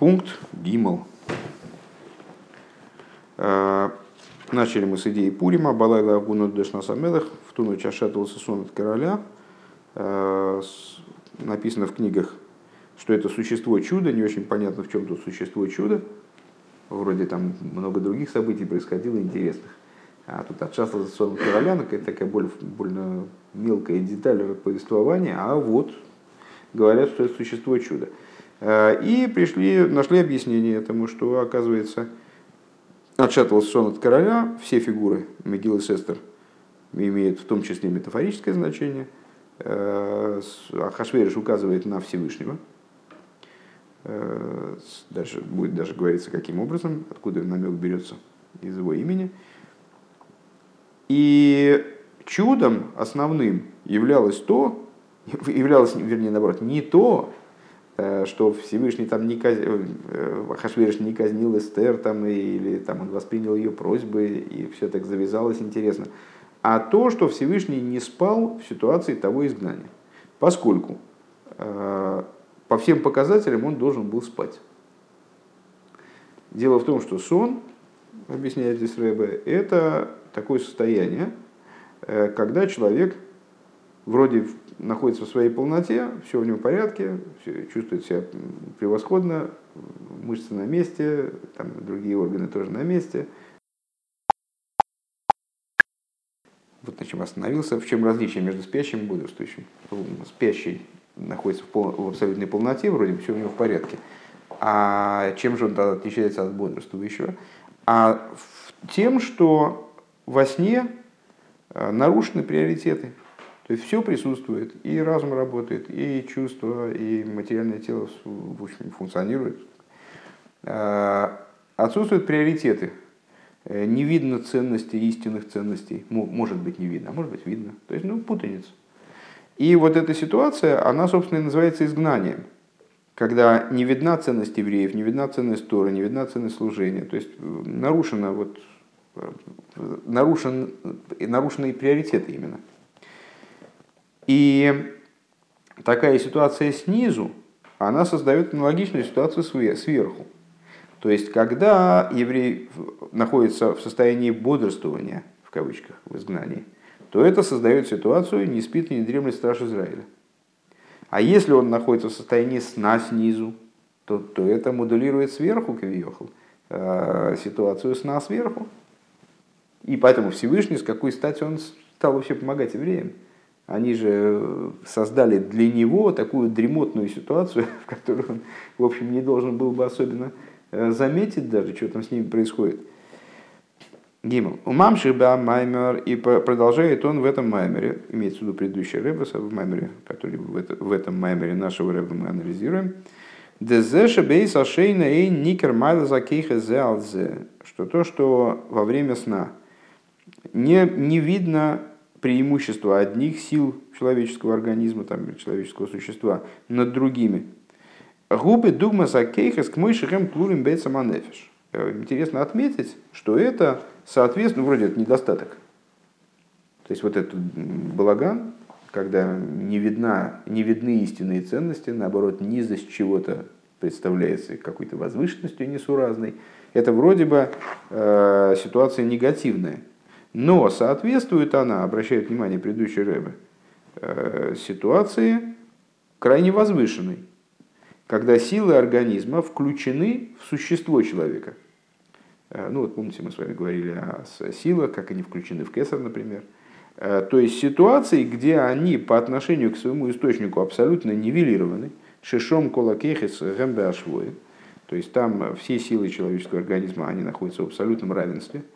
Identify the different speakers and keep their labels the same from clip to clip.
Speaker 1: Пункт Гимл. Э, начали мы с идеи Пурима, Балайла Агуна Дешнасамелах, в ту ночь ошатывался сон от короля. Э, написано в книгах, что это существо чуда, не очень понятно, в чем тут существо чуда. Вроде там много других событий происходило интересных. А тут отшатывался сон от короля, такая более, больно мелкая деталь повествования, а вот говорят, что это существо чуда. Э, и пришли, нашли объяснение этому, что, оказывается, отшатывался сон от короля, все фигуры Мегил и Сестер имеют в том числе метафорическое значение. Э, Хашвериш указывает на Всевышнего. Э, дальше будет даже говориться, каким образом, откуда намек берется из его имени. И чудом основным являлось то, являлось, вернее, наоборот, не то, что Всевышний там не казнил, э, Хашвириш не казнил Эстер там, или там, он воспринял ее просьбы, и все так завязалось интересно, а то, что Всевышний не спал в ситуации того изгнания. Поскольку э, по всем показателям он должен был спать. Дело в том, что сон, объясняет здесь Рэбе, это такое состояние, когда человек вроде находится в своей полноте, все в нем в порядке, чувствует себя превосходно, мышцы на месте, там другие органы тоже на месте. Вот на чем остановился. В чем различие между спящим и бодрствующим? Спящий находится в, пол, в абсолютной полноте, вроде все у него в порядке. А чем же он тогда отличается от бодрствующего? А тем, что во сне э, нарушены приоритеты. То есть все присутствует, и разум работает, и чувство, и материальное тело в общем, функционирует. А, отсутствуют приоритеты. Э, не видно ценности, истинных ценностей. Может быть, не видно, а может быть, видно. То есть, ну, путаница. И вот эта ситуация, она, собственно, и называется изгнанием. Когда не видна ценность евреев, не видна ценность Тора, не видна ценность служения. То есть, э, нарушена вот, э, нарушен, нарушены приоритеты именно. И такая ситуация снизу, она создает аналогичную ситуацию сверху. То есть, когда еврей находится в состоянии бодрствования, в кавычках, в изгнании, то это создает ситуацию «не спит и не дремлет страж Израиля». А если он находится в состоянии сна снизу, то, то это модулирует сверху, Кавиохал, э, ситуацию сна сверху. И поэтому Всевышний, с какой стати он стал вообще помогать евреям? Они же э, создали для него такую дремотную ситуацию, в которой он, в общем, не должен был бы особенно э, заметить даже, что там с ними происходит. Гимл. У мамши маймер, и продолжает он в этом маймере, имеется в виду предыдущий рэббаса в маймере, который в, это, в этом маймере нашего рэбба мы анализируем. Дезеша бейс ашейна эй никер майла закейха что то, что во время сна не, не видно преимущество одних сил человеческого организма, там, человеческого существа над другими. Губы дугма сакейхас к мойшихем плурим бейцаманефиш. Э, интересно отметить, что это соответственно, вроде это недостаток. То есть вот этот балаган, когда не, видна, не видны истинные ценности, наоборот, низость чего-то представляется какой-то возвышенностью несуразной, это вроде бы э, ситуация негативная. Но соответствует она, обращает внимание предыдущий Рэбе, э, ситуации крайне возвышенной, когда силы организма включены в существо человека. Э, ну вот помните, мы с вами говорили о силах, как они включены в кесар, например. Э, то есть ситуации, где они по отношению к своему источнику абсолютно нивелированы, шишом колакехис гэмбе то есть там все силы человеческого организма, они находятся в абсолютном равенстве –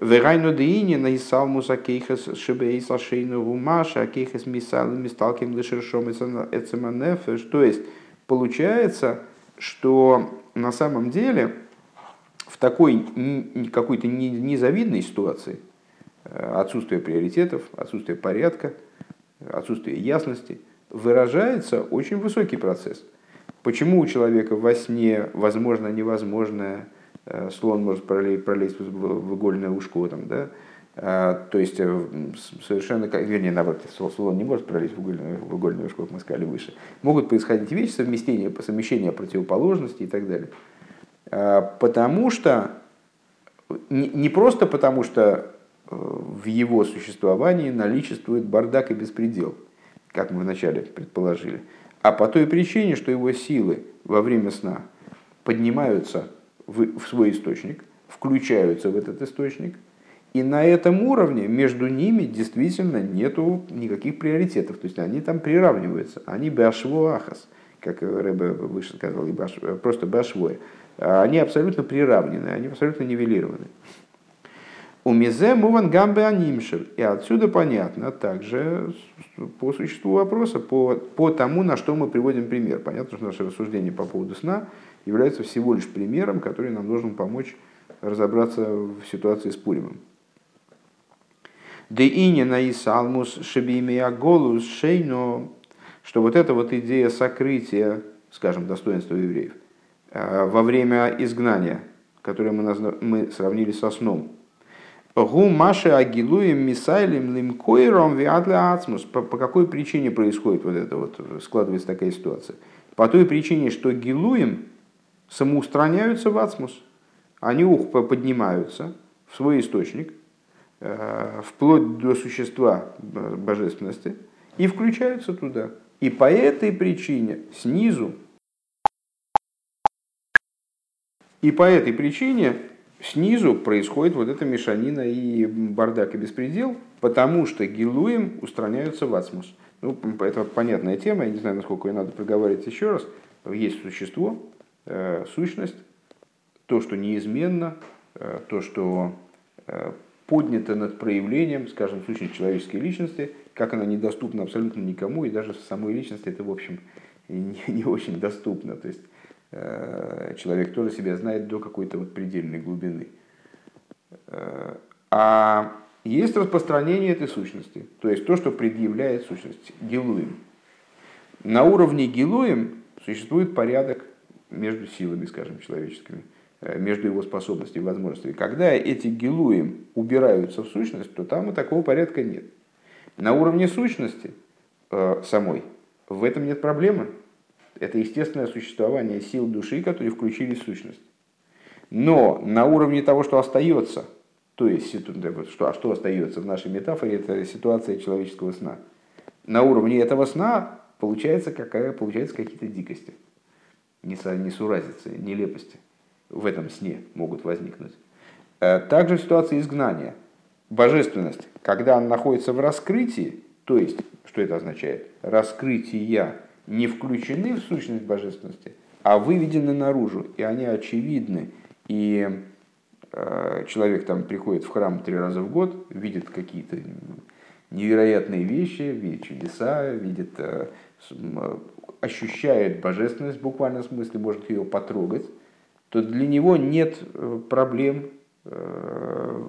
Speaker 1: Верайну деини на исалмус акейхас шибейс ашейну гумаша акейхас мисалым мисталким лишершом эцеманефеш. То есть получается, что на самом деле в такой какой-то незавидной ситуации э, отсутствие приоритетов, отсутствие порядка, отсутствие ясности выражается очень высокий процесс. Почему у человека во сне возможно невозможное, слон может пролезть в игольное ушко, там, да? То есть совершенно, вернее, наоборот, слово не может пролезть в угольную, в угольную как мы сказали выше. Могут происходить вещи, совместения, совмещения противоположностей и так далее. Потому что, не просто потому что в его существовании наличествует бардак и беспредел, как мы вначале предположили, а по той причине, что его силы во время сна поднимаются в, в свой источник, включаются в этот источник, и на этом уровне между ними действительно нету никаких приоритетов. То есть они там приравниваются. Они башво ахас, как Рэбе выше сказал, и просто башвое. Они абсолютно приравнены, они абсолютно нивелированы. У мизе муван гамбе анимшер. И отсюда понятно также по существу вопроса, по, по тому, на что мы приводим пример. Понятно, что наше рассуждение по поводу сна является всего лишь примером, который нам должен помочь разобраться в ситуации с Пуримом. Де ине на Исалмус шебимия голус шейно, что вот эта вот идея сокрытия, скажем, достоинства евреев, э, во время изгнания, которое мы, сравнили со сном, Гу Маши Агилуем Мисайлем Лимкойром Виатля Ацмус. По какой причине происходит вот это вот, складывается такая ситуация? По той причине, что Гилуем самоустраняются в Ацмус. Они поднимаются в свой источник, Э, вплоть до существа божественности, и включаются туда. И по этой причине снизу, и по этой причине снизу происходит вот эта мешанина и бардак и беспредел, потому что гилуем устраняются в ацмус. Ну, это понятная тема, я не знаю, насколько ее надо проговаривать еще раз. Есть существо, э, сущность, то, что неизменно, э, то, что поднята над проявлением, скажем, сущность человеческой личности, как она недоступна абсолютно никому, и даже в самой личности это, в общем, не, не очень доступно. То есть э, человек тоже себя знает до какой-то вот предельной глубины. Э, а есть распространение этой сущности, то есть то, что предъявляет сущность, гилуем. На уровне гилуем существует порядок между силами, скажем, человеческими. Э, между его способностями и возможностями. Когда эти гилуем убираются в сущность, то там и такого порядка нет. На уровне сущности э, самой в этом нет проблемы. Это естественное существование сил души, которые включили сущность. Но на уровне того, что остается, то есть что, а что остается в нашей метафоре, это ситуация человеческого сна. На уровне этого сна получается, какая, получается какие-то дикости, несуразицы, нелепости в этом сне могут возникнуть. Э, также в ситуации изгнания. Божественность, когда она находится в раскрытии, то есть, что это означает? Раскрытия не включены в сущность божественности, а выведены наружу, и они очевидны. И э, человек там приходит в храм три раза в год, видит какие-то невероятные вещи, видит чудеса, видит, э, ощущает божественность в буквальном смысле, может ее потрогать, то для него нет э, проблем э,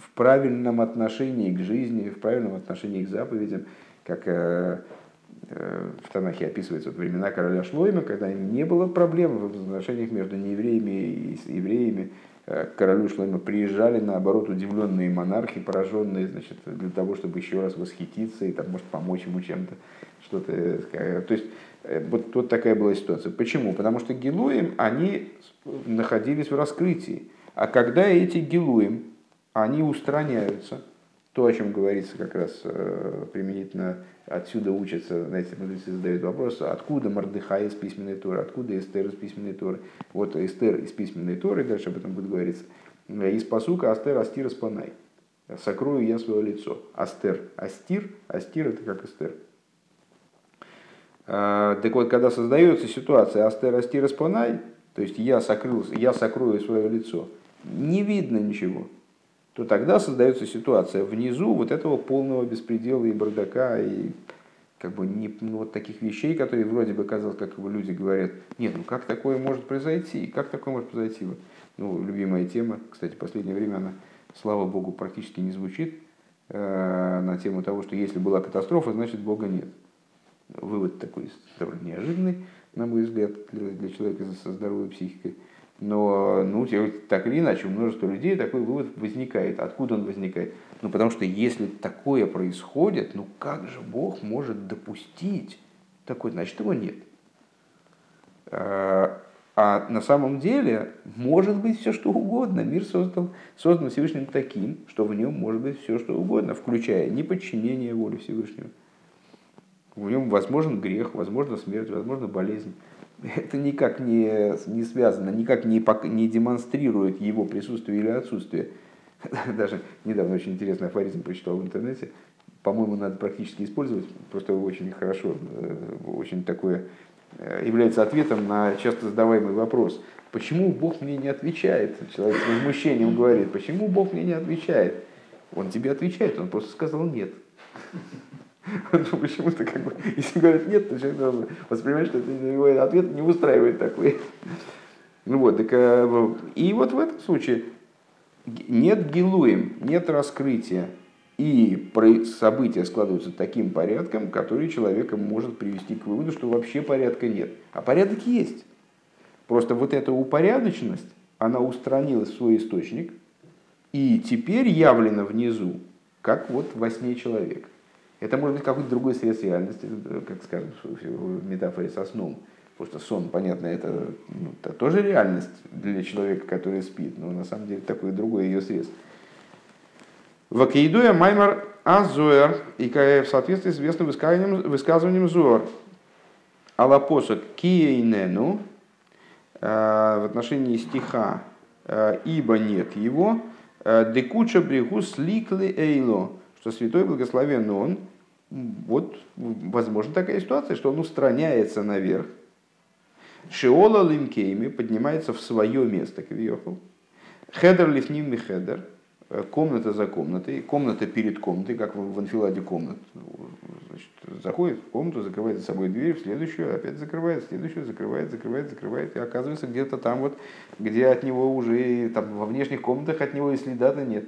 Speaker 1: в правильном отношении к жизни, в правильном отношении к заповедям, как э, в Танахе описывается вот времена короля Шлойма, когда не было проблем в отношениях между неевреями и евреями. К королю Шлойма приезжали, наоборот, удивленные монархи, пораженные, значит, для того, чтобы еще раз восхититься и там, может, помочь ему чем-то. Что-то, то есть, вот, вот такая была ситуация. Почему? Потому что Гилуем, они находились в раскрытии. А когда эти гилуем, они устраняются, то, о чем говорится как раз э, применительно, отсюда учатся, знаете, мудрецы задают вопрос, откуда Мардыхай из письменной Торы, откуда Эстер из письменной Торы. Вот Эстер из письменной Торы, дальше об этом будет говориться, из посука Астер Астир Спанай. Сокрою я свое лицо. Астер, Астир, Астир это как Эстер. Э, так вот, когда создается ситуация Астер Астир Спанай, то есть я, сокрыл, я сокрою свое лицо, не видно ничего, то тогда создается ситуация внизу вот этого полного беспредела и бардака, и как бы не, ну, вот таких вещей, которые вроде бы казалось, как бы люди говорят, нет, ну как такое может произойти, как такое может произойти? Ну, любимая тема, кстати, в последнее время она, слава богу, практически не звучит, э, на тему того, что если была катастрофа, значит Бога нет. Вывод такой довольно неожиданный на мой взгляд, для, для человека со здоровой психикой. Но, ну, так или иначе, у множества людей такой вывод возникает. Откуда он возникает? Ну, потому что если такое происходит, ну как же Бог может допустить такое? Значит, его нет. А, а на самом деле может быть все что угодно. Мир создан, создан Всевышним таким, что в нем может быть все что угодно, включая неподчинение воли Всевышнего. В нем возможен грех, возможно смерть, возможно болезнь это никак не, не связано, никак не, не демонстрирует его присутствие или отсутствие. Даже недавно очень интересный афоризм прочитал в интернете. По-моему, надо практически использовать, просто очень хорошо, э, очень такое э, является ответом на часто задаваемый вопрос. Почему Бог мне не отвечает? Человек с возмущением говорит, почему Бог мне не отвечает? Он тебе отвечает, он просто сказал нет. Ну, почему-то, как бы, если говорят нет, то человек должен воспринимать, что это ответ не устраивает такой. Ну вот, так, э, и вот в этом случае нет гилуем, нет раскрытия, и события складываются таким порядком, который человека может привести к выводу, что вообще порядка нет. А порядок есть. Просто вот эта упорядоченность, она устранилась в свой источник, и теперь явлена внизу, как вот во сне человека. Это может быть какой-то другой срез реальности, э, как скажем в метафоре со сном. Потому что сон, понятно, это, ну, это тоже реальность для человека, который спит, но на самом деле такой другой ее срез. Вакиидуя маймар азуэр, и в соответствии с известным высказыванием, высказыванием зуэр, алапосок киейнену, э, в отношении стиха э, «ибо нет его», декуча брегу сликли эйло, что святой благословен он, вот возможно такая ситуация, что он устраняется наверх. Шиола лимкейми поднимается в свое место, кавиохал. Хедер лифним хедер, комната за комнатой, комната перед комнатой, как в анфиладе комнат. Значит, заходит в комнату, закрывает за собой дверь, в следующую, опять закрывает, в следующую, закрывает, закрывает, закрывает, и оказывается где-то там вот, где от него уже, там во внешних комнатах от него и следа-то нет.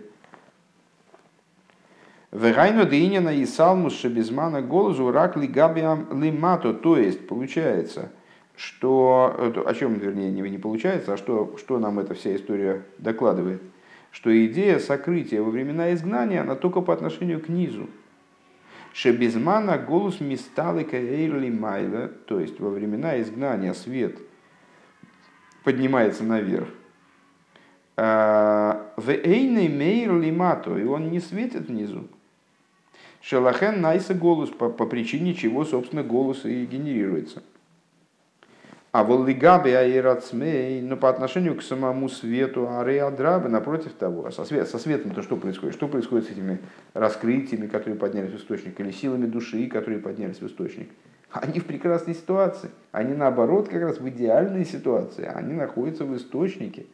Speaker 1: Вегайну Дейнина и Салмус Шабизмана Голзу Рак Лигабиам Лимато. То есть, получается, что, о чем, вернее, не, получается, а что, что нам эта вся история докладывает, что идея сокрытия во времена изгнания, она только по отношению к низу. Шебезмана голос мисталика эйрли майла, то есть во времена изгнания свет поднимается наверх. А, в эйной мейр лимато, и он не светит внизу. Шелахен найса голос, по, по причине чего, собственно, голос и генерируется. А воллигаби аирацмей, но по отношению к самому свету ареадрабы, напротив того, а со, свет, со светом то что происходит? Что происходит с этими раскрытиями, которые поднялись в источник, или силами души, которые поднялись в источник? Они в прекрасной ситуации. Они наоборот как раз в идеальной ситуации. Они находятся в источнике.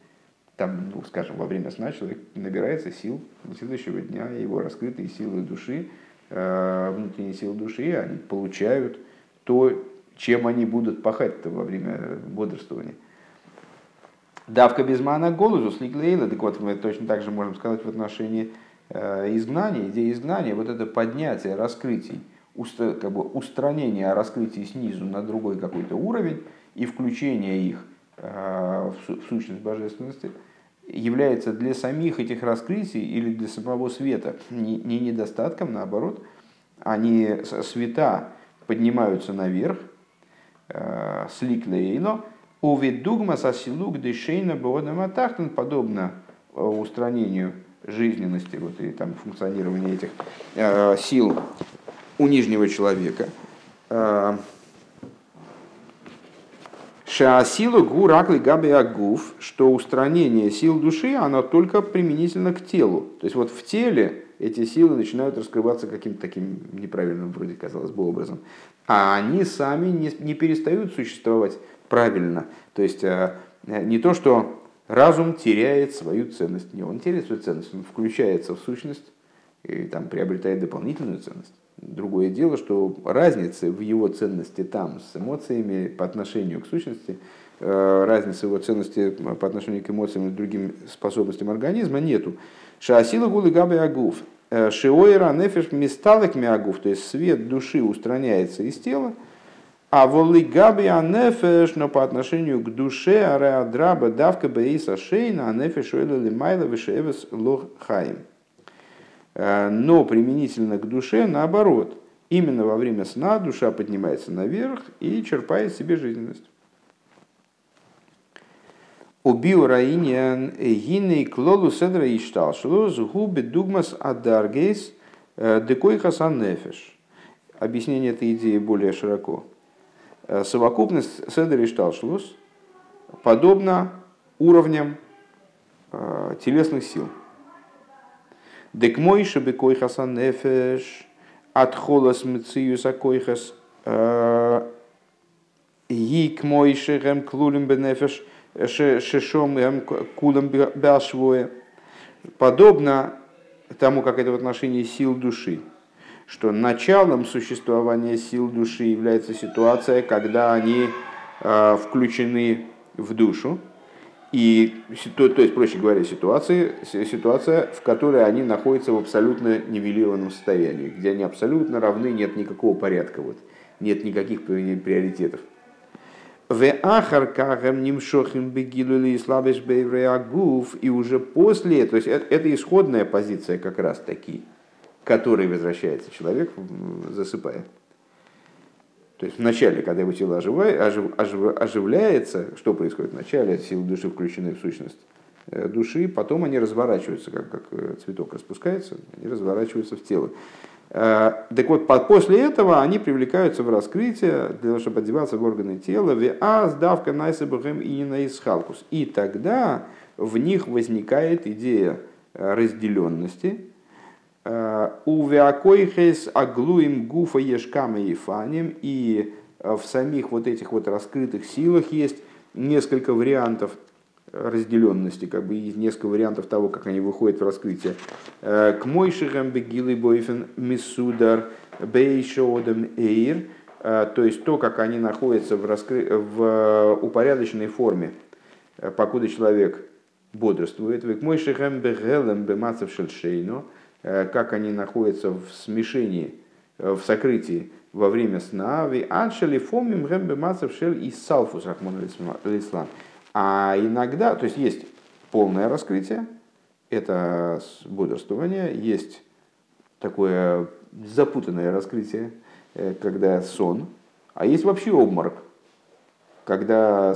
Speaker 1: Там, ну, скажем, во время сна человек набирается сил до следующего дня, его раскрытые силы души – внутренние силы души, они получают то, чем они будут пахать во время бодрствования. Давка без мана голозу сликлейла, так вот мы точно так же можем сказать в отношении э, изгнания, идеи изгнания, вот это поднятие раскрытий, как бы устранение раскрытий снизу на другой какой-то уровень и включение их э, в сущность божественности – является для самих этих раскрытий или для самого света не, не недостатком, наоборот, они света поднимаются наверх, э, сликлейно, увидугма сосилук дешейна боодаматахтан, подобно э, устранению жизненности вот, и там, функционирования этих э, сил у нижнего человека. Шаасилу гуракли габи агуф, что устранение сил души, оно только применительно к телу. То есть вот в теле эти силы начинают раскрываться каким-то таким неправильным, вроде казалось бы, образом. А они сами не, не перестают существовать правильно. То есть э, не то, что разум теряет свою ценность. Не, он теряет свою ценность, он включается в сущность и там приобретает дополнительную ценность. Другое дело, что разницы в его ценности там с эмоциями по отношению к сущности, э, разницы в его ценности по отношению к эмоциям и другим способностям организма нету. Шаасила гулы габы агуф. Шиойра нефеш мисталек миагуф, то есть свет души устраняется из тела. А волы габи анефеш, но по отношению к душе, ареадраба давка бейса шейна, анефеш уэлли майла вишевес лох хаим. Э, но применительно к душе, наоборот, именно во время сна душа поднимается наверх и черпает себе жизненность. Убил Раинян гиней клолу седра и шталшулу губы дугмас адаргейс э, декой хасан. Объяснение этой идеи более широко. Э, совокупность седра и шталшулус подобна уровням телесных сил. Дек мой шебе койхасан нефеш от холос мциюса койхас гик мой шерем клулем бенефеш – шешом эм, кулам башвое. Подобно тому, как это в отношении сил души, что началом существования сил души является ситуация, когда они э, включены в душу, и, то, то есть, проще говоря, ситуация, ситуация, в которой они находятся в абсолютно нивелированном состоянии, где они абсолютно равны, нет никакого порядка, вот, нет никаких приоритетов. И уже после, то есть это, это исходная позиция как раз таки, к которой возвращается человек, засыпая. То есть вначале, когда его тело оживает, ожив, ожив, оживляется, что происходит вначале? Силы души включены в сущность э, души, потом они разворачиваются, как, как э, цветок распускается, они разворачиваются в тело. Э, так вот, после этого они привлекаются в раскрытие, для того, чтобы одеваться в органы тела, а сдавка найсабахем и наисхалкус. И тогда в них возникает идея разделенности. Э, у веакойхес аглуим гуфа ешкама и фаним. И в самих вот этих вот раскрытых силах есть несколько вариантов разделенности, как бы несколько вариантов того, как они выходят в раскрытие. Э, к мойшихам бегилы бойфен мисудар бейшодам эйр, э, то есть то, как они находятся в, раскры... в упорядоченной форме, э, покуда человек бодрствует. К мойшихам бегелем бемацев шельшейно, как они находятся в смешении, в сокрытии во время сна. Ви аншели фомим гэм бемацев шель и салфус рахмон а иногда, то есть есть полное раскрытие, это бодрствование, есть такое запутанное раскрытие, э, когда сон, а есть вообще обморок, когда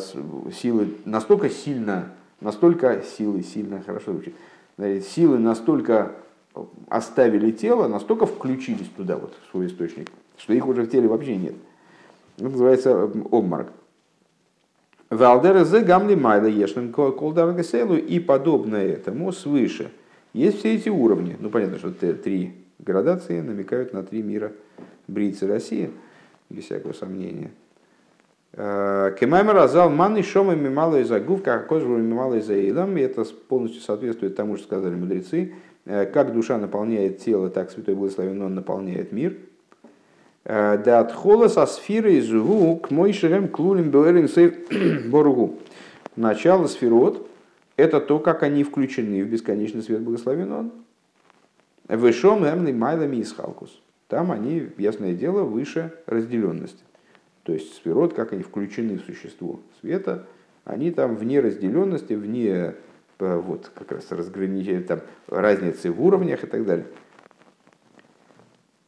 Speaker 1: силы настолько сильно, настолько силы сильно, хорошо звучит, силы настолько оставили тело, настолько включились туда, вот, в свой источник, что их уже в теле вообще нет. Это называется обморок. Валдера за гамли майла ешным колдаргаселу и подобное этому свыше. Есть все эти уровни. Ну, понятно, что три градации намекают на три мира Брицы России, без всякого сомнения. Э, Кемаймер разал маны шома мимало из агув, как кожу мимало из аилам. И это полностью соответствует тому, что сказали мудрецы. Э, как душа наполняет тело, так Святой Благословен Он наполняет мир – Э, да от холоса сферы из гу к мой шерем клулим белерин боргу. Начало сферот – это то, как они включены в бесконечный свет благословен он. Вышом эмный майлами из халкус. Там они, ясное дело, выше разделенности. То есть сферот, как они включены в существо света, они там вне разделенности, вне вот как раз разграничения, там разницы в уровнях и так далее.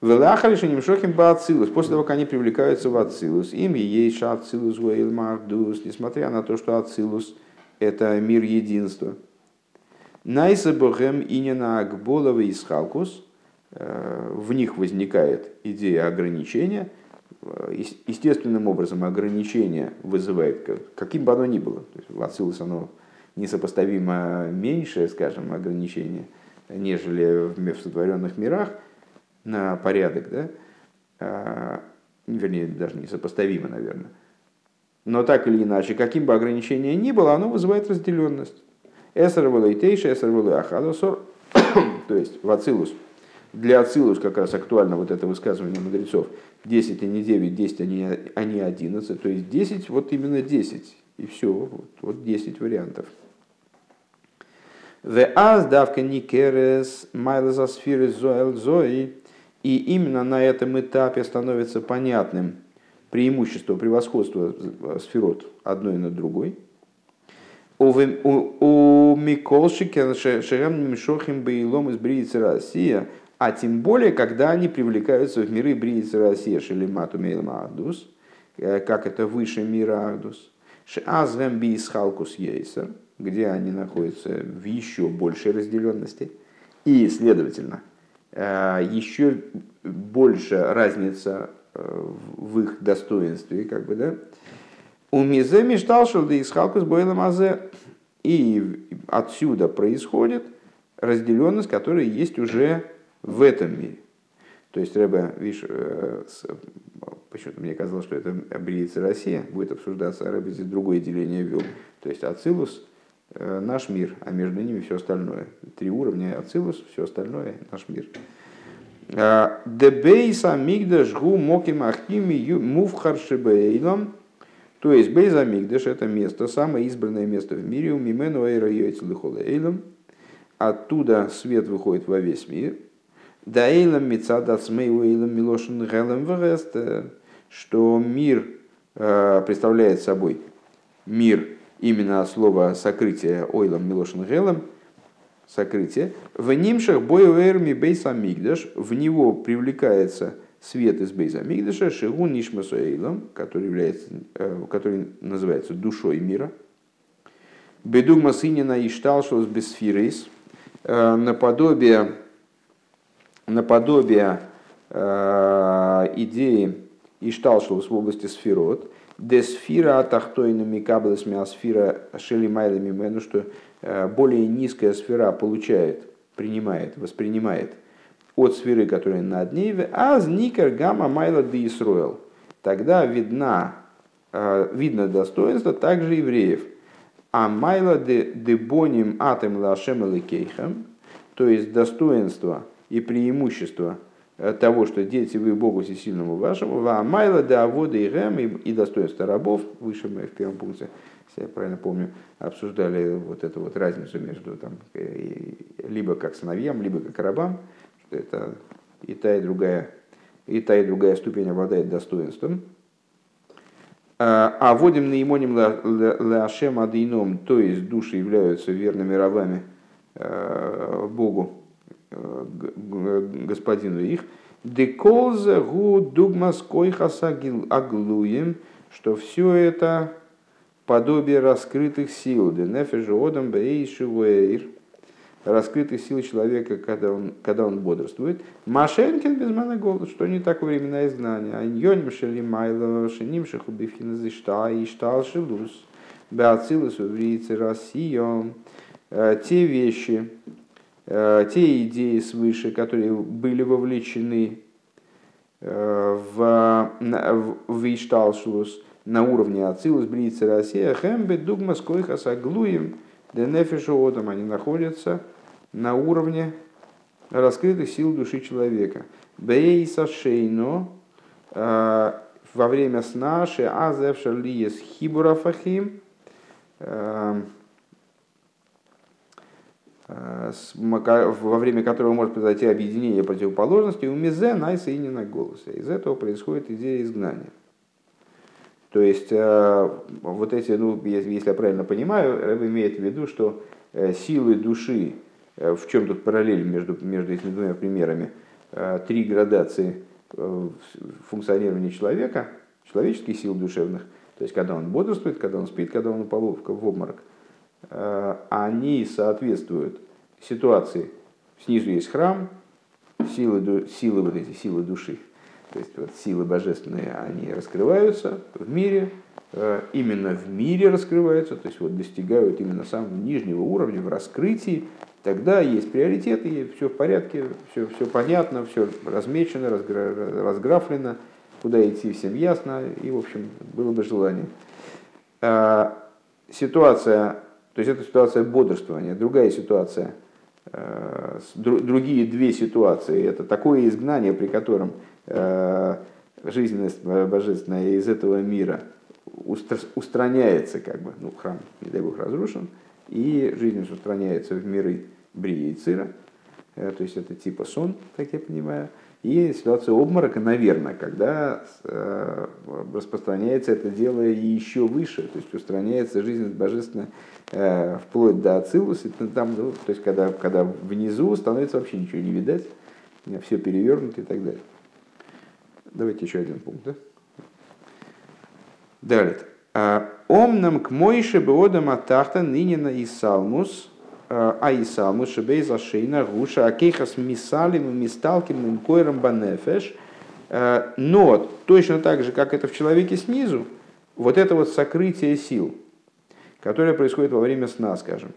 Speaker 1: Велахалиша немшохим ба ацилус. После того, как они привлекаются в ацилус, им есть ацилус мардус, несмотря на то, что ацилус это мир единства. Найса богем инина акболова и схалкус. Э, в них возникает идея ограничения. Э, естественным образом ограничение вызывает, каким бы оно ни было. То есть в ацилус оно несопоставимо меньшее, скажем, ограничение, нежели в сотворенных мирах – на порядок, да? А, вернее, даже несопоставимо, наверное. Но так или иначе, каким бы ограничением ни было, оно вызывает разделенность. Эсер валейтейша, эсер ахадосор, то есть в Ацилус. Для Ацилус как раз актуально вот это высказывание мудрецов. 10, а не 9, 10, а не, а не 11. То есть 10, вот именно 10. И все, вот, вот 10 вариантов. В аз давка никерес майлазасфиры зоэл зои и именно на этом этапе становится понятным преимущество, превосходство сферот одной над другой. У Миколшике Шерем Мишохим Бейлом из Бриицы Россия, а тем более, когда они привлекаются в миры Бриицы Россия, Шелемату Мейлмаадус, как это выше мира Агдус, Шеазвем Бисхалкус Ейсер, где они находятся в еще большей разделенности, и, следовательно, еще больше разница в их достоинстве, как бы, да, у Мизе Мишталшил да Исхалкус Бойлам Азе. И отсюда происходит разделенность, которая есть уже в этом мире. То есть Рэбе, видишь, э, почему-то мне казалось, что это Бриица Россия, будет обсуждаться, а Рэбе здесь другое деление ввел. То есть Ацилус э, – наш мир, а между ними все остальное. Три уровня Ацилус, все остальное – наш мир. Э, Дебейса мигдаш гу моким ахими мувхар шибейлам. То есть Бейза мигдаш это место, самое избранное место в мире, у мимену эйра эйлам. Оттуда свет выходит во весь мир. Да эйлам мецада смею эйлам милошин гелем верест, что мир э, представляет собой мир именно от слова сокрытие ойлам милошин гелем, сокрытие, в нимшах боевэрми бейса мигдаш, в него привлекается свет из бейса мигдаша, шигун нишмасуэйлом, который, является, э, который называется душой мира. Бедугма сынина ишталшус бесфирейс, э, наподобие, наподобие э, идеи ишталшус в области сферот, Десфира атахтойна микаблес миасфира шелимайла мимену, что более низкая сфера получает, принимает, воспринимает от сферы, которая над ней, а зникер гамма майла де. Тогда видна, видно достоинство также евреев. А майла де дебоним атем лашем то есть достоинство и преимущество – того, что дети вы Богу всесильному вашему, ва майла да авода и рэм и достоинство рабов, выше мы в первом пункте, если я правильно помню, обсуждали вот эту вот разницу между там, э, либо как сыновьям, либо как рабам, что это и та, и другая, и та, и другая ступень обладает достоинством. А вводим на имоним лашем адином, то есть души являются верными рабами э, Богу, господину их, деколзе гу дугмас койхаса аглуем, что все это подобие раскрытых сил, денефежодом бейшивуэйр, раскрытых сил человека, когда он, когда он бодрствует. Машенкин без мана голод, что не так времена изгнания. Аньоним шели майло, шиним шехубифхина зишта и штал шелус. Беацилус уврицы Россия. Э, те вещи, Э, те идеи свыше, которые были вовлечены э, в, в Ишталшус на уровне Ацилус, Брица, Россия, Хэмбе, Дугма, Скойхас, Аглуем, Денефишуотом, они находятся на уровне раскрытых сил души человека. Бейса Шейно, э, во время сна, Шеазев Шарлиес Хибурафахим, Э, во время которого может произойти объединение противоположностей, у мизе найса и не на голосе. Из этого происходит идея изгнания. То есть, э, вот эти, ну, если я правильно понимаю, Рэб имеет в виду, что э, силы души, в чем тут параллель между, между этими двумя примерами, три градации функционирования человека, человеческих сил душевных, то есть, когда он бодрствует, когда он спит, когда он упал в обморок – Э, они соответствуют ситуации. Снизу есть храм, силы, силы вот эти силы души, то есть вот силы божественные, они раскрываются в мире, э, именно в мире раскрываются, то есть вот достигают именно самого нижнего уровня в раскрытии, тогда есть приоритеты, все в порядке, все, все понятно, все размечено, разграфлено, куда идти всем ясно, и, в общем, было бы желание. Э, ситуация то есть это ситуация бодрствования. Другая ситуация, другие две ситуации. Это такое изгнание, при котором э, жизненность божественная из этого мира устраняется, как бы, ну, храм, не дай бог, разрушен, и жизненность устраняется в миры Брии и Цира, э, то есть это типа сон, как я понимаю, И ситуация обморока, наверное, когда э, распространяется это дело еще выше, то есть устраняется жизнь божественная э, вплоть до Ацилуса, там, ну, то есть когда, когда внизу становится вообще ничего не видать, все перевернуто и так далее. Давайте еще один пункт. Да? Далее. «А, Омнам к Мойше беодам атахта нынена и салмус, а и салмус шебей зашейна гуша акейхас мисалим мисталким им койрам банефеш. «А, но точно так же, как это в человеке снизу, вот это вот сокрытие сил, которое происходит во время сна, скажем,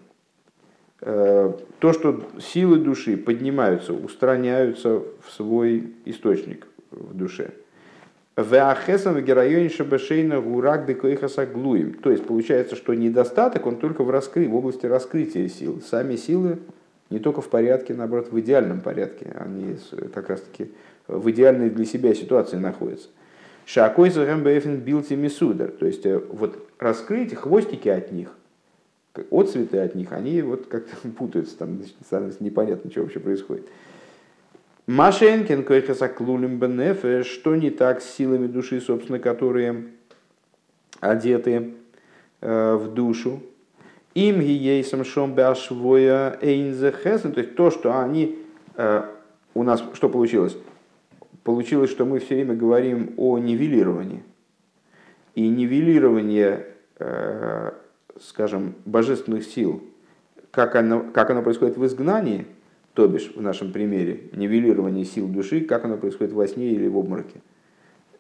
Speaker 1: то, что силы души поднимаются, устраняются в свой источник в душе – Веахесом в героине шабашейна гурак бекоихаса глуем. То есть получается, что недостаток, он только в, раскры... в области раскрытия сил. Сами силы не только в порядке, наоборот, в идеальном порядке. Они как раз таки в идеальной для себя ситуации находятся. Шакой бэфин билти мисудер. То есть э, вот раскрыть хвостики от них, отцветы от них, они вот как-то путаются, там непонятно, что вообще происходит. Машенкин койхаса клулим бенефе, что не так с силами души, собственно, которые одеты э, в душу. Им гиейсом шомбяшвоя эйнзехесен, то есть то, что они э, у нас, что получилось? Получилось, что мы все время говорим о нивелировании. И нивелирование, э, скажем, божественных сил, как оно, как оно происходит в изгнании – то бишь, в нашем примере, нивелирование сил души, как оно происходит во сне или в обмороке.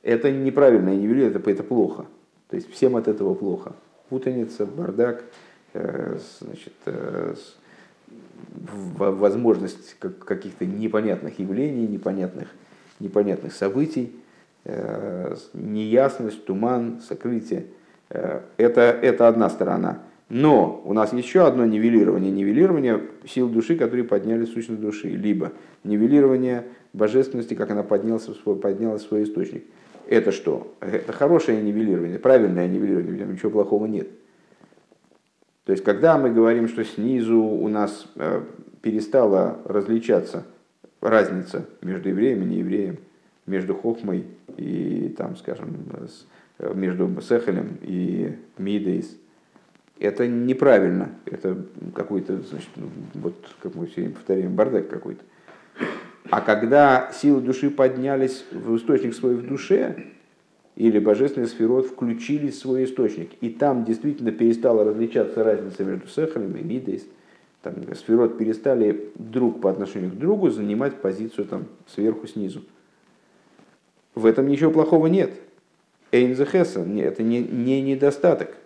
Speaker 1: Это неправильное нивелирование, это, это плохо. То есть всем от этого плохо. Путаница, бардак, э, значит, э, возможность каких-то непонятных явлений, непонятных, непонятных событий, э, неясность, туман, сокрытие. Это, это одна сторона. Но у нас еще одно нивелирование. Нивелирование сил души, которые подняли сущность души. Либо нивелирование божественности, как она поднялась в свой, поднялась в свой источник. Это что? Это хорошее нивелирование, правильное нивелирование, в ничего плохого нет. То есть, когда мы говорим, что снизу у нас э, перестала различаться разница между евреем и неевреем, между хохмой и, там, скажем, э, между Сехелем и Мидейс – это неправильно. Это какой-то, значит, вот, как мы все повторяем, бардак какой-то. А когда силы души поднялись в источник свой в душе, или божественный сферот включились в свой источник, и там действительно перестала различаться разница между сехалем и мидейс, там сферот перестали друг по отношению к другу занимать позицию там сверху снизу. В этом ничего плохого нет. Эйнзехеса, это не, не недостаток.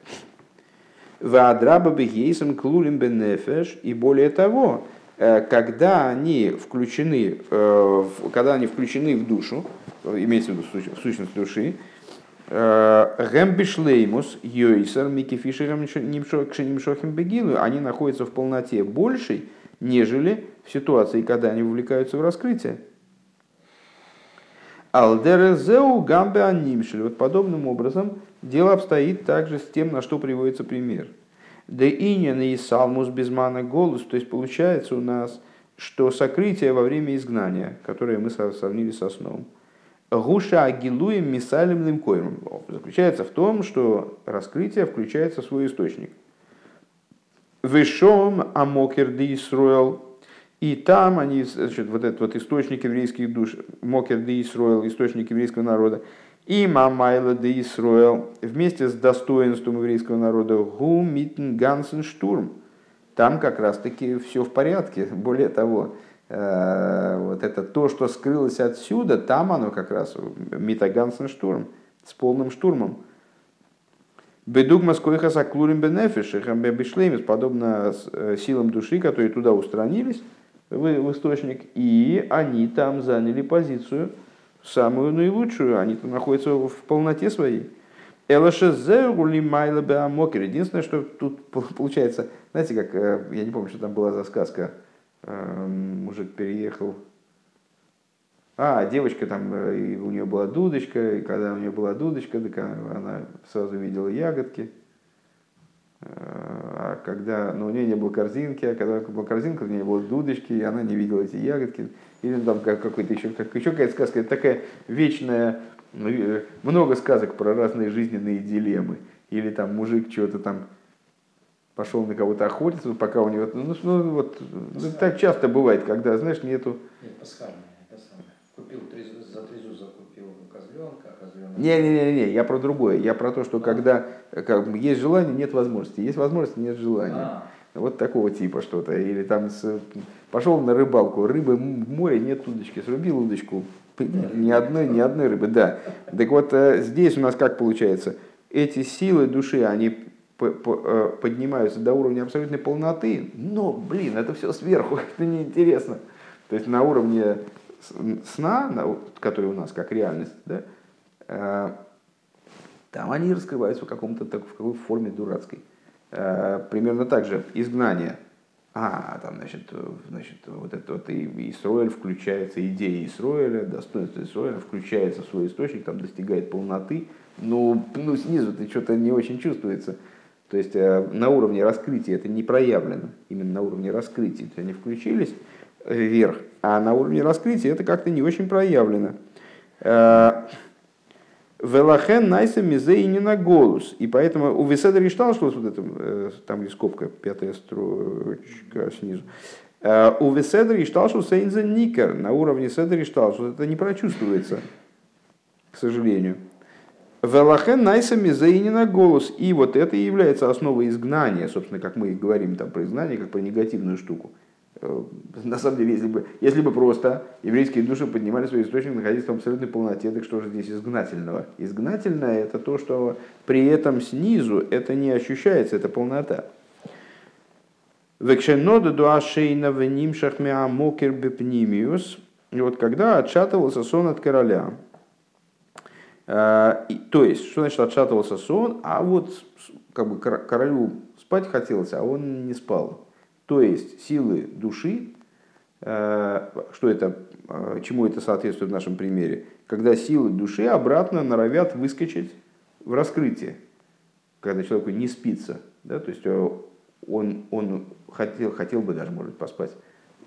Speaker 1: Ваадраба бегейсом клулим бенефеш. И более того, э, когда они включены, э, когда они включены в душу, имеется в виду в сущность души, э, Гэмбишлеймус, Йойсер, Микки Фишером, Кшенимшохим Бегилу, они находятся в полноте большей, нежели в ситуации, когда они вовлекаются в раскрытие. Алдерезеу гамбе анимшель. Вот подобным образом дело обстоит также с тем, на что приводится пример. Да инин и салмус безмана голос. То есть получается у нас, что сокрытие во время изгнания, которое мы сравнили со сном, гуша агилуем мисалем лимкоем, заключается в том, что раскрытие включается в свой источник. Вышом амокер ди и там они, значит, вот этот вот источник еврейских душ, Мокер де Исроэл, источник еврейского народа, и Мамайла де Исроэл, вместе с достоинством еврейского народа, Гу Митн Гансен Штурм. Там как раз-таки все в порядке. Более того, э, вот это то, что скрылось отсюда, там оно как раз Мита Гансен Штурм, с полным штурмом. Бедугма скойха саклурим бенефиш, подобно э, силам души, которые туда устранились, в, источник, и они там заняли позицию самую наилучшую, они там находятся в полноте своей. Единственное, что тут получается, знаете, как, э, я не помню, что там была за сказка, эм, мужик переехал, а, девочка там, э, у нее была дудочка, и когда у нее была дудочка, так она сразу видела ягодки, а когда ну, у нее не было корзинки, а когда была корзинка, у нее не было дудочки, и она не видела эти ягодки. Или там какой-то еще, как, еще какая-то сказка. Это такая вечная, ну, э, много сказок про разные жизненные дилеммы. Или там мужик что-то там пошел на кого-то охотиться, пока у него... Ну, ну вот, ну, так часто бывает, когда, знаешь, нету...
Speaker 2: Нет, пасхальная, это самое. Купил три, за трезу закупил козленка, а козленок...
Speaker 1: Не-не-не, я про другое. Я про то, что а? когда как, есть желание, нет возможности. Есть возможность, нет желания. А. Вот такого типа что-то. Или там с, пошел на рыбалку, рыбы в море, нет удочки, срубил удочку, ни одной, ни одной рыбы, да. Так вот, э, здесь у нас как получается? Эти силы души, они Э, поднимаются до уровня абсолютной полноты, но, блин, это все сверху, это неинтересно. То есть на уровне сна, который у нас как реальность, да, э, там они раскрываются в каком-то так, в какой форме дурацкой. Э, примерно так же изгнание. А, там, значит, значит вот это вот и Исроэль включается, идея Исроэля, достоинство Исроэля включается в свой источник, там достигает полноты, но ну, снизу-то что-то не очень чувствуется. То есть э, на уровне раскрытия это не проявлено, именно на уровне раскрытия. То есть они включились вверх, а на уровне раскрытия это как-то не очень проявлено. Э, Велахен найса мизе и не на голос. И поэтому у Веседа что вот это, э, там есть скобка, пятая строчка снизу. У Веседа что сейнза никер. На уровне Седа что это не прочувствуется, к сожалению. Велахен найсами заинена голос. И вот это и является основой изгнания, собственно, как мы говорим там про изгнание, как про негативную штуку. Э, на самом деле, если бы, если бы просто еврейские души поднимали свой источник, находясь в абсолютной полноте, так что же здесь изгнательного? Изгнательное это то, что при этом снизу это не ощущается, это полнота. Векшенода дуашейна венимшах мокер бепнимиус. И вот когда отшатывался сон от короля, Э, то есть, что значит отшатывался сон, а вот как бы королю спать хотелось, а он не спал. То есть силы души, э, что это, э, чему это соответствует в нашем примере, когда силы души обратно норовят выскочить в раскрытие, когда человеку не спится, да, то есть он, он хотел, хотел бы даже, может, поспать.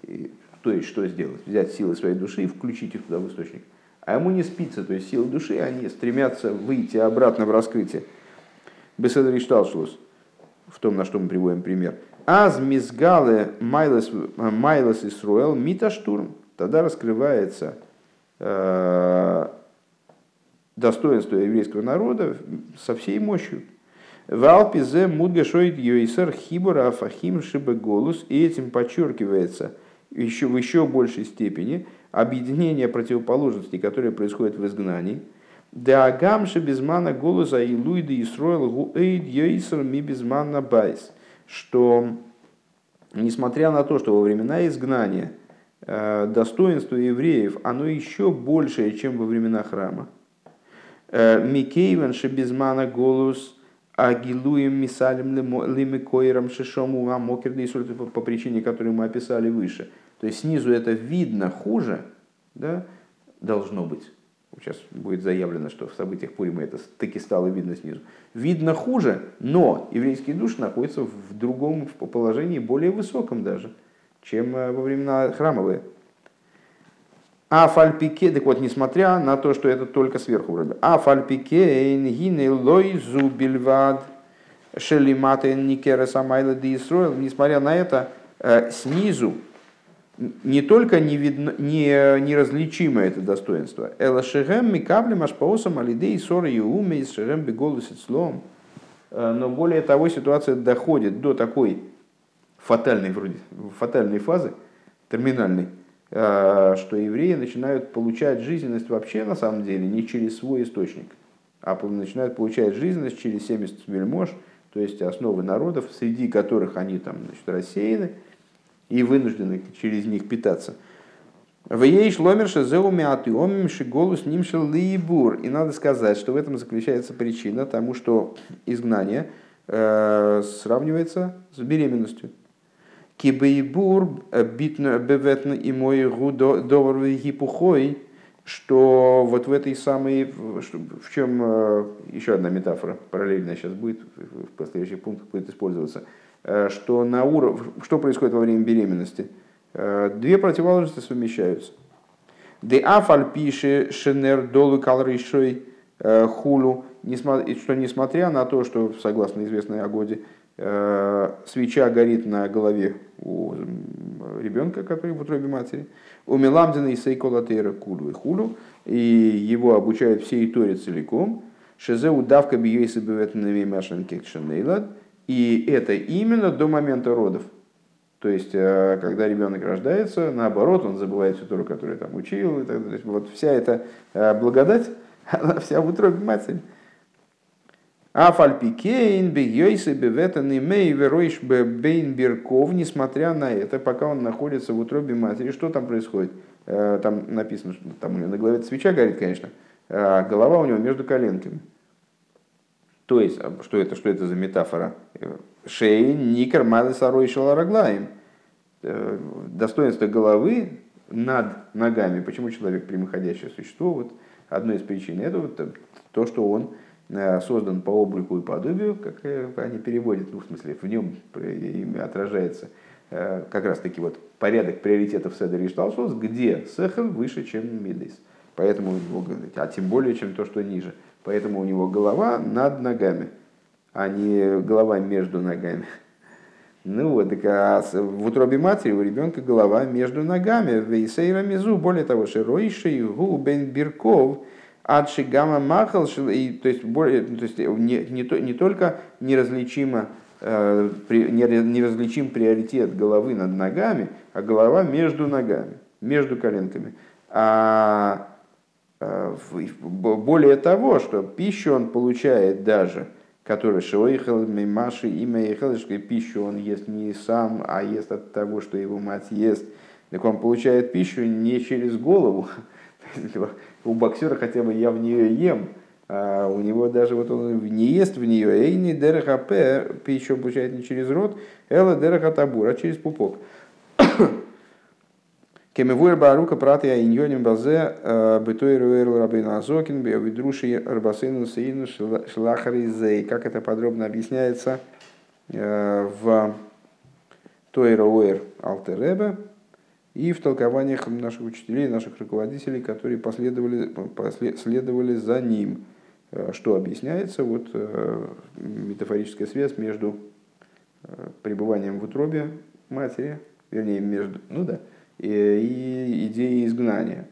Speaker 1: И, то есть, что сделать? Взять силы своей души и включить их туда в источник а ему не спится, то есть силы души, они стремятся выйти обратно в раскрытие. Беседри Шталшус, в том, на что мы приводим пример. Аз мизгале майлес, майлес Исруэл миташтурм, тогда раскрывается э, достоинство еврейского народа со всей мощью. ועל פי זה מודגש עוד יותר חיבור ההפכים שבגלות, и этим подчеркивается еще, в еще большей степени – объединение противоположностей, которые происходят в изгнании. דהגם שבזמן הגלות העילוי דישראל הוא עוד יותר מבזמן הבית. Что, несмотря на то, что во времена изгнания э, достоинство евреев, оно еще большее, чем во времена храма. Э, Микейвен шебезмана голос агилуем мисалем лимикоиром шишому амокерды по причине, которую мы описали выше – то есть снизу это видно хуже, да, должно быть. Сейчас будет заявлено, что в событиях Пурима это таки стало видно снизу. Видно хуже, но еврейские души находятся в другом положении, более высоком даже, чем э, во времена храмовые. А фальпике, так вот, несмотря на то, что это только сверху вроде. А фальпике эйнгине лой зубильвад шелимата никера самайла несмотря на это, э, снизу не только не видно, не, неразличимо это достоинство. Элашерем микаблем ашпаосам алидей ссоры и из шерем беголусит слом. Э, но более того, ситуация доходит до такой фатальной, вроде, фатальной фазы, терминальной, э, что евреи начинают получать жизненность вообще на самом деле не через свой источник, а начинают получать жизненность через 70 вельмож, то есть основы народов, среди которых они там значит, рассеяны, и вынуждены через них питаться. В ей шломерша зеуми атиомим шиголус нимшел лиибур. И надо сказать, что в этом заключается причина тому, что изгнание э, сравнивается с беременностью. Кибейбур э, битно беветно и мой довар гипухой, что вот в этой самой, в чем э, еще одна метафора параллельная сейчас будет, в последующих пунктах будет использоваться – что, на уров... что происходит во время беременности? Две противоположности совмещаются. Де афаль пише шенер долу калришой хулу, что несмотря на то, что, согласно известной Агоде, свеча горит на голове у ребенка, который в утробе матери, у Меламдина и Сейколатейра Кулу и Хулу, и его обучают всей Торе целиком, Шезе удавка бьейса беветнами машинки шанейлад, и это именно до момента родов. То есть, э, когда ребенок рождается, наоборот, он забывает всю Тору, которую там учил. И так далее. Вот вся эта э, благодать, она вся в утробе матери. А фальпикейн бегейсы беветан имей веройш бейн бирков, несмотря на это, пока он находится в утробе матери, что там происходит? Э, там написано, что там у него на голове свеча горит, конечно, а голова у него между коленками. То есть, а что это, что это за метафора? Шейн, никер, малы, сарой, шалараглаем. Э, достоинство головы над ногами. Почему человек прямоходящее существо? Вот одной из причин это вот то, что он э, создан по облику и подобию, как э, они переводят, ну, в смысле, в нем отражается как раз таки вот порядок приоритетов Седер и где Сехел выше, чем Мидейс. Поэтому, а тем более, чем то, что ниже. Поэтому у него голова над ногами, а не голова между ногами. Ну вот, так а в утробе матери у ребенка голова между ногами. Вейсейра мизу, более того, широйший гу бен бирков, адши гамма махал, то есть, более, то есть не, не, то, не только неразличимо, э, неразличим приоритет головы над ногами, а голова между ногами, между коленками. А более того, что пищу он получает даже, который шоихал, мимаши, имя ехалышкой, пищу он ест не сам, а ест от того, что его мать ест. Так он получает пищу не через голову. У боксера хотя бы я в нее ем, а у него даже вот он не ест в нее. Эйни дерехапе, пищу он получает не через рот, эла дерехатабур, а через пупок. Кемевуэр барука праты я иньоним базе бытой руэрл рабин азокин биовидруши рабасейну сейну шлахаризей. Как это подробно объясняется в Тойра Уэр Алтеребе и в толкованиях наших учителей, наших руководителей, которые последовали, последовали за ним. Что объясняется? Вот метафорическая связь между пребыванием в утробе матери, вернее, между, ну да, и идеи изгнания.